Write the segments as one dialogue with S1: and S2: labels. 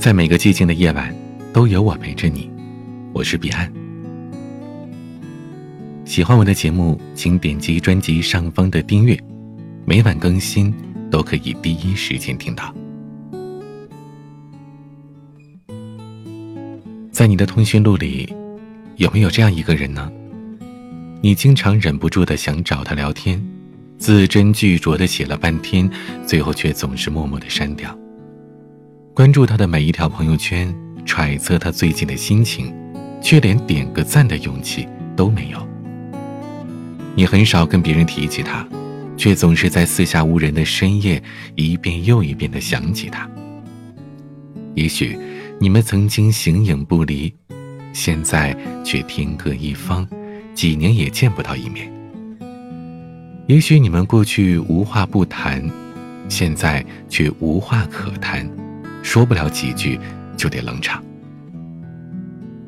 S1: 在每个寂静的夜晚，都有我陪着你。我是彼岸。喜欢我的节目，请点击专辑上方的订阅，每晚更新都可以第一时间听到。在你的通讯录里，有没有这样一个人呢？你经常忍不住的想找他聊天，字斟句酌的写了半天，最后却总是默默的删掉。关注他的每一条朋友圈，揣测他最近的心情，却连点个赞的勇气都没有。你很少跟别人提起他，却总是在四下无人的深夜，一遍又一遍的想起他。也许你们曾经形影不离，现在却天各一方，几年也见不到一面。也许你们过去无话不谈，现在却无话可谈。说不了几句，就得冷场。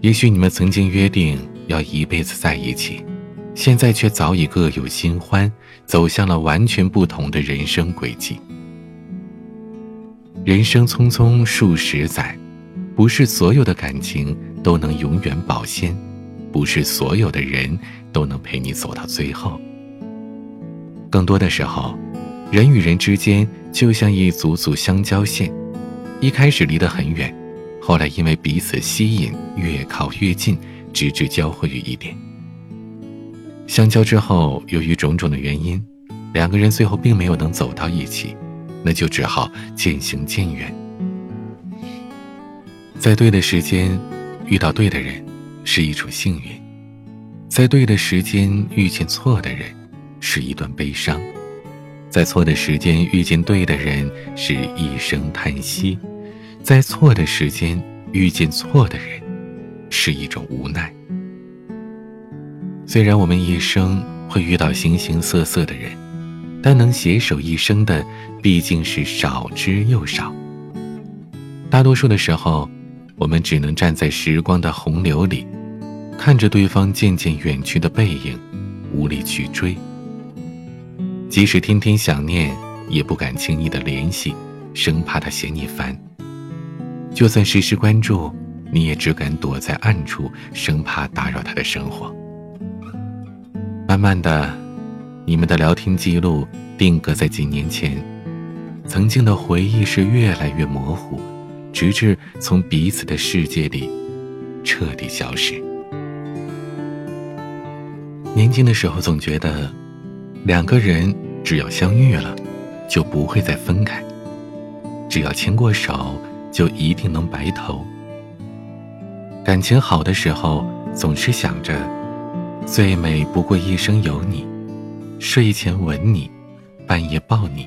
S1: 也许你们曾经约定要一辈子在一起，现在却早已各有新欢，走向了完全不同的人生轨迹。人生匆匆数十载，不是所有的感情都能永远保鲜，不是所有的人都能陪你走到最后。更多的时候，人与人之间就像一组组相交线。一开始离得很远，后来因为彼此吸引，越靠越近，直至交汇于一点。相交之后，由于种种的原因，两个人最后并没有能走到一起，那就只好渐行渐远。在对的时间遇到对的人，是一种幸运；在对的时间遇见错的人，是一段悲伤；在错的时间遇见对的人，是一声叹息。在错的时间遇见错的人，是一种无奈。虽然我们一生会遇到形形色色的人，但能携手一生的毕竟是少之又少。大多数的时候，我们只能站在时光的洪流里，看着对方渐渐远去的背影，无力去追。即使天天想念，也不敢轻易的联系，生怕他嫌你烦。就算时时关注，你也只敢躲在暗处，生怕打扰他的生活。慢慢的，你们的聊天记录定格在几年前，曾经的回忆是越来越模糊，直至从彼此的世界里彻底消失。年轻的时候总觉得，两个人只要相遇了，就不会再分开，只要牵过手。就一定能白头。感情好的时候，总是想着，最美不过一生有你，睡前吻你，半夜抱你，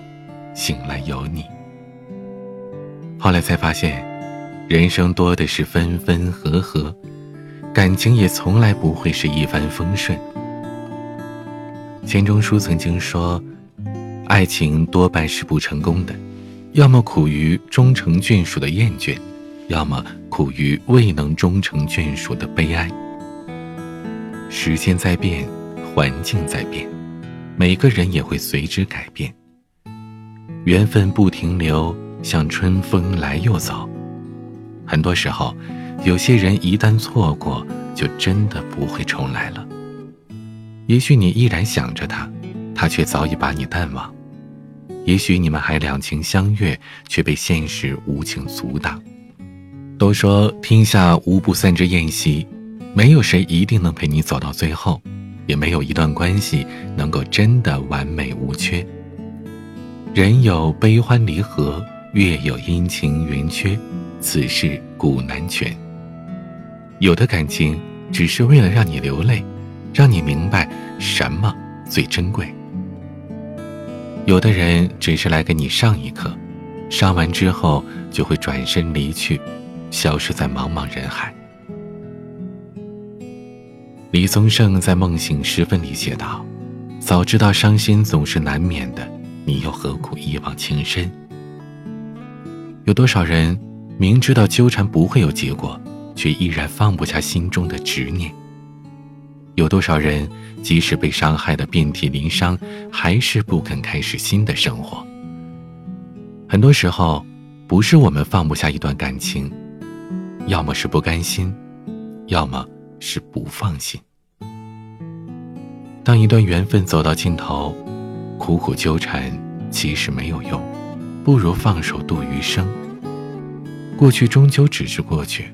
S1: 醒来有你。后来才发现，人生多的是分分合合，感情也从来不会是一帆风顺。钱钟书曾经说，爱情多半是不成功的。要么苦于终成眷属的厌倦，要么苦于未能终成眷属的悲哀。时间在变，环境在变，每个人也会随之改变。缘分不停留，像春风来又走。很多时候，有些人一旦错过，就真的不会重来了。也许你依然想着他，他却早已把你淡忘。也许你们还两情相悦，却被现实无情阻挡。都说天下无不散之宴席，没有谁一定能陪你走到最后，也没有一段关系能够真的完美无缺。人有悲欢离合，月有阴晴圆缺，此事古难全。有的感情只是为了让你流泪，让你明白什么最珍贵。有的人只是来给你上一课，上完之后就会转身离去，消失在茫茫人海。李宗盛在《梦醒时分》里写道：“早知道伤心总是难免的，你又何苦一往情深？”有多少人明知道纠缠不会有结果，却依然放不下心中的执念？有多少人？即使被伤害的遍体鳞伤，还是不肯开始新的生活。很多时候，不是我们放不下一段感情，要么是不甘心，要么是不放心。当一段缘分走到尽头，苦苦纠缠其实没有用，不如放手度余生。过去终究只是过去，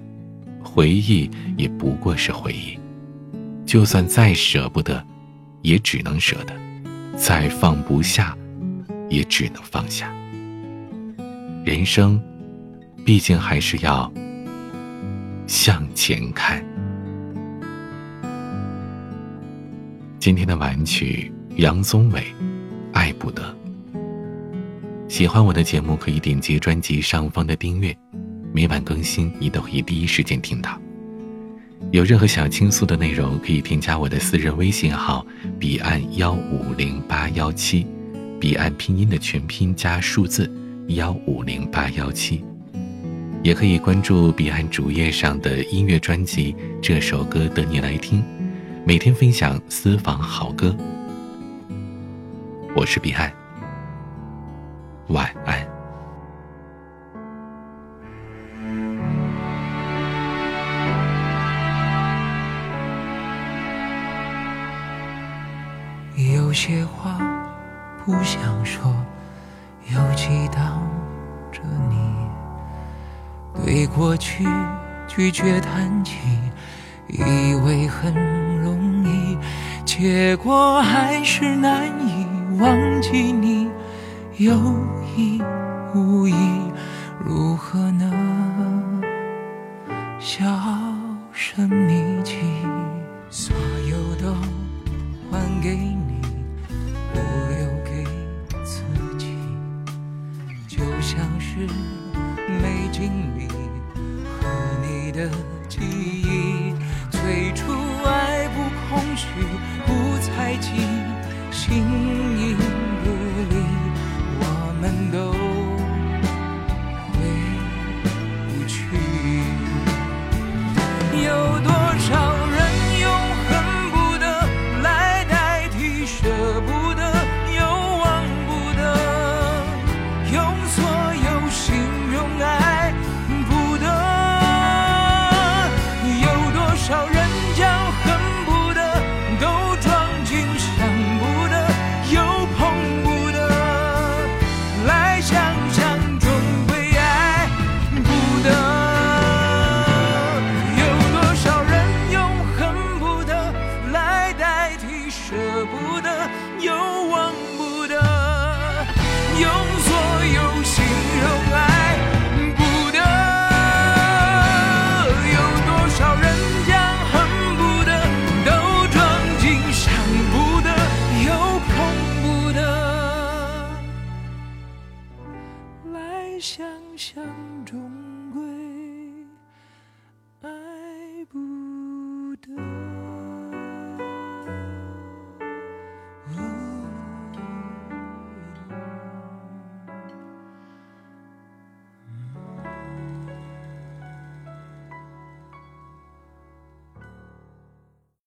S1: 回忆也不过是回忆。就算再舍不得，也只能舍得；再放不下，也只能放下。人生，毕竟还是要向前看。今天的晚曲，杨宗纬，《爱不得》。喜欢我的节目，可以点击专辑上方的订阅，每晚更新，你都可以第一时间听到。有任何想倾诉的内容，可以添加我的私人微信号：彼岸幺五零八幺七，彼岸拼音的全拼加数字。幺五零八幺七，也可以关注彼岸主页上的音乐专辑《这首歌等你来听》，每天分享私房好歌。我是彼岸，晚安。
S2: 些话不想说。又祈祷着你，对过去拒绝谈起，以为很容易，结果还是难以忘记你，有意无意，心里和你的记忆。